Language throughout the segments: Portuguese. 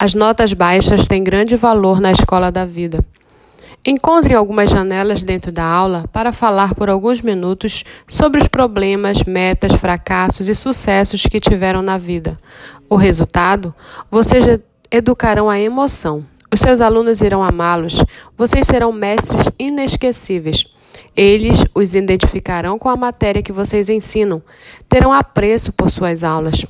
As notas baixas têm grande valor na escola da vida. Encontre algumas janelas dentro da aula para falar por alguns minutos sobre os problemas, metas, fracassos e sucessos que tiveram na vida. O resultado? Vocês educarão a emoção. Os seus alunos irão amá-los. Vocês serão mestres inesquecíveis. Eles os identificarão com a matéria que vocês ensinam. Terão apreço por suas aulas.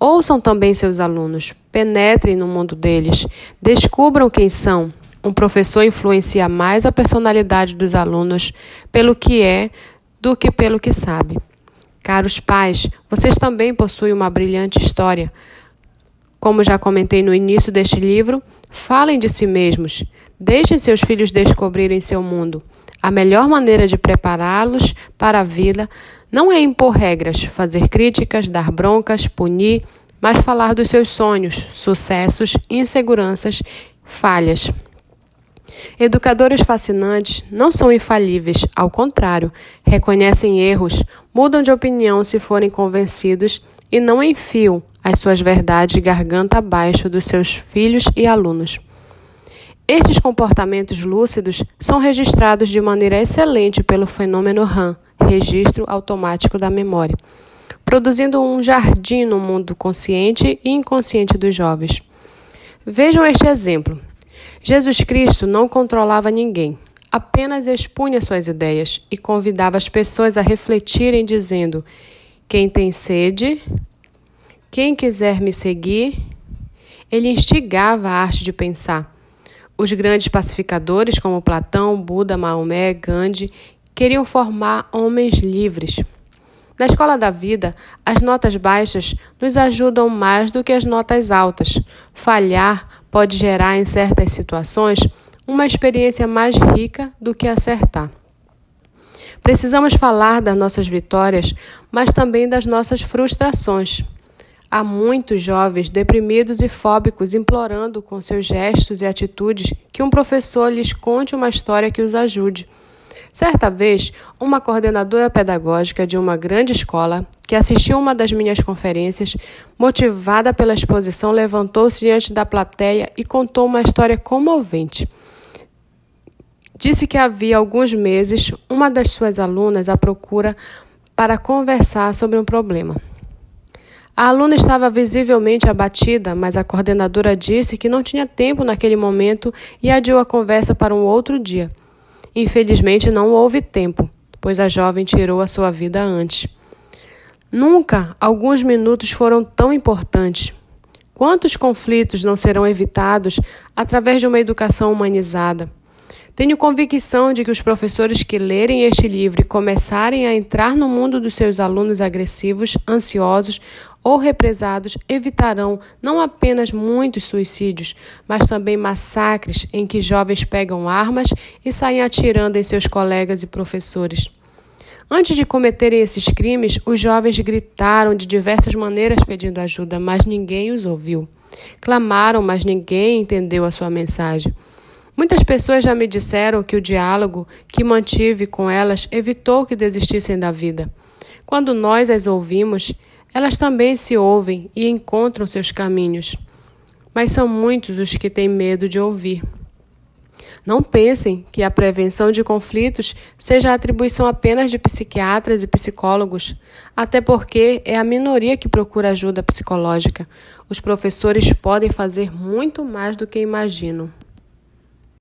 Ouçam também seus alunos. Penetrem no mundo deles. Descubram quem são um professor influencia mais a personalidade dos alunos pelo que é do que pelo que sabe. Caros pais, vocês também possuem uma brilhante história. Como já comentei no início deste livro, falem de si mesmos. Deixem seus filhos descobrirem seu mundo. A melhor maneira de prepará-los para a vida não é impor regras, fazer críticas, dar broncas, punir, mas falar dos seus sonhos, sucessos, inseguranças, falhas. Educadores fascinantes não são infalíveis, ao contrário, reconhecem erros, mudam de opinião se forem convencidos e não enfiam as suas verdades garganta abaixo dos seus filhos e alunos. Estes comportamentos lúcidos são registrados de maneira excelente pelo fenômeno RAM, registro automático da memória, produzindo um jardim no mundo consciente e inconsciente dos jovens. Vejam este exemplo. Jesus Cristo não controlava ninguém, apenas expunha suas ideias e convidava as pessoas a refletirem, dizendo: Quem tem sede, quem quiser me seguir. Ele instigava a arte de pensar. Os grandes pacificadores, como Platão, Buda, Maomé, Gandhi, queriam formar homens livres. Na escola da vida, as notas baixas nos ajudam mais do que as notas altas. Falhar pode gerar, em certas situações, uma experiência mais rica do que acertar. Precisamos falar das nossas vitórias, mas também das nossas frustrações. Há muitos jovens deprimidos e fóbicos implorando com seus gestos e atitudes que um professor lhes conte uma história que os ajude. Certa vez, uma coordenadora pedagógica de uma grande escola, que assistiu uma das minhas conferências, motivada pela exposição, levantou-se diante da plateia e contou uma história comovente. Disse que havia alguns meses uma das suas alunas à procura para conversar sobre um problema. A aluna estava visivelmente abatida, mas a coordenadora disse que não tinha tempo naquele momento e adiou a conversa para um outro dia. Infelizmente, não houve tempo, pois a jovem tirou a sua vida antes. Nunca alguns minutos foram tão importantes. Quantos conflitos não serão evitados através de uma educação humanizada? Tenho convicção de que os professores que lerem este livro e começarem a entrar no mundo dos seus alunos agressivos, ansiosos ou represados evitarão não apenas muitos suicídios, mas também massacres em que jovens pegam armas e saem atirando em seus colegas e professores. Antes de cometerem esses crimes, os jovens gritaram de diversas maneiras pedindo ajuda, mas ninguém os ouviu. Clamaram, mas ninguém entendeu a sua mensagem. Muitas pessoas já me disseram que o diálogo que mantive com elas evitou que desistissem da vida. Quando nós as ouvimos, elas também se ouvem e encontram seus caminhos. Mas são muitos os que têm medo de ouvir. Não pensem que a prevenção de conflitos seja a atribuição apenas de psiquiatras e psicólogos, até porque é a minoria que procura ajuda psicológica. Os professores podem fazer muito mais do que imaginam.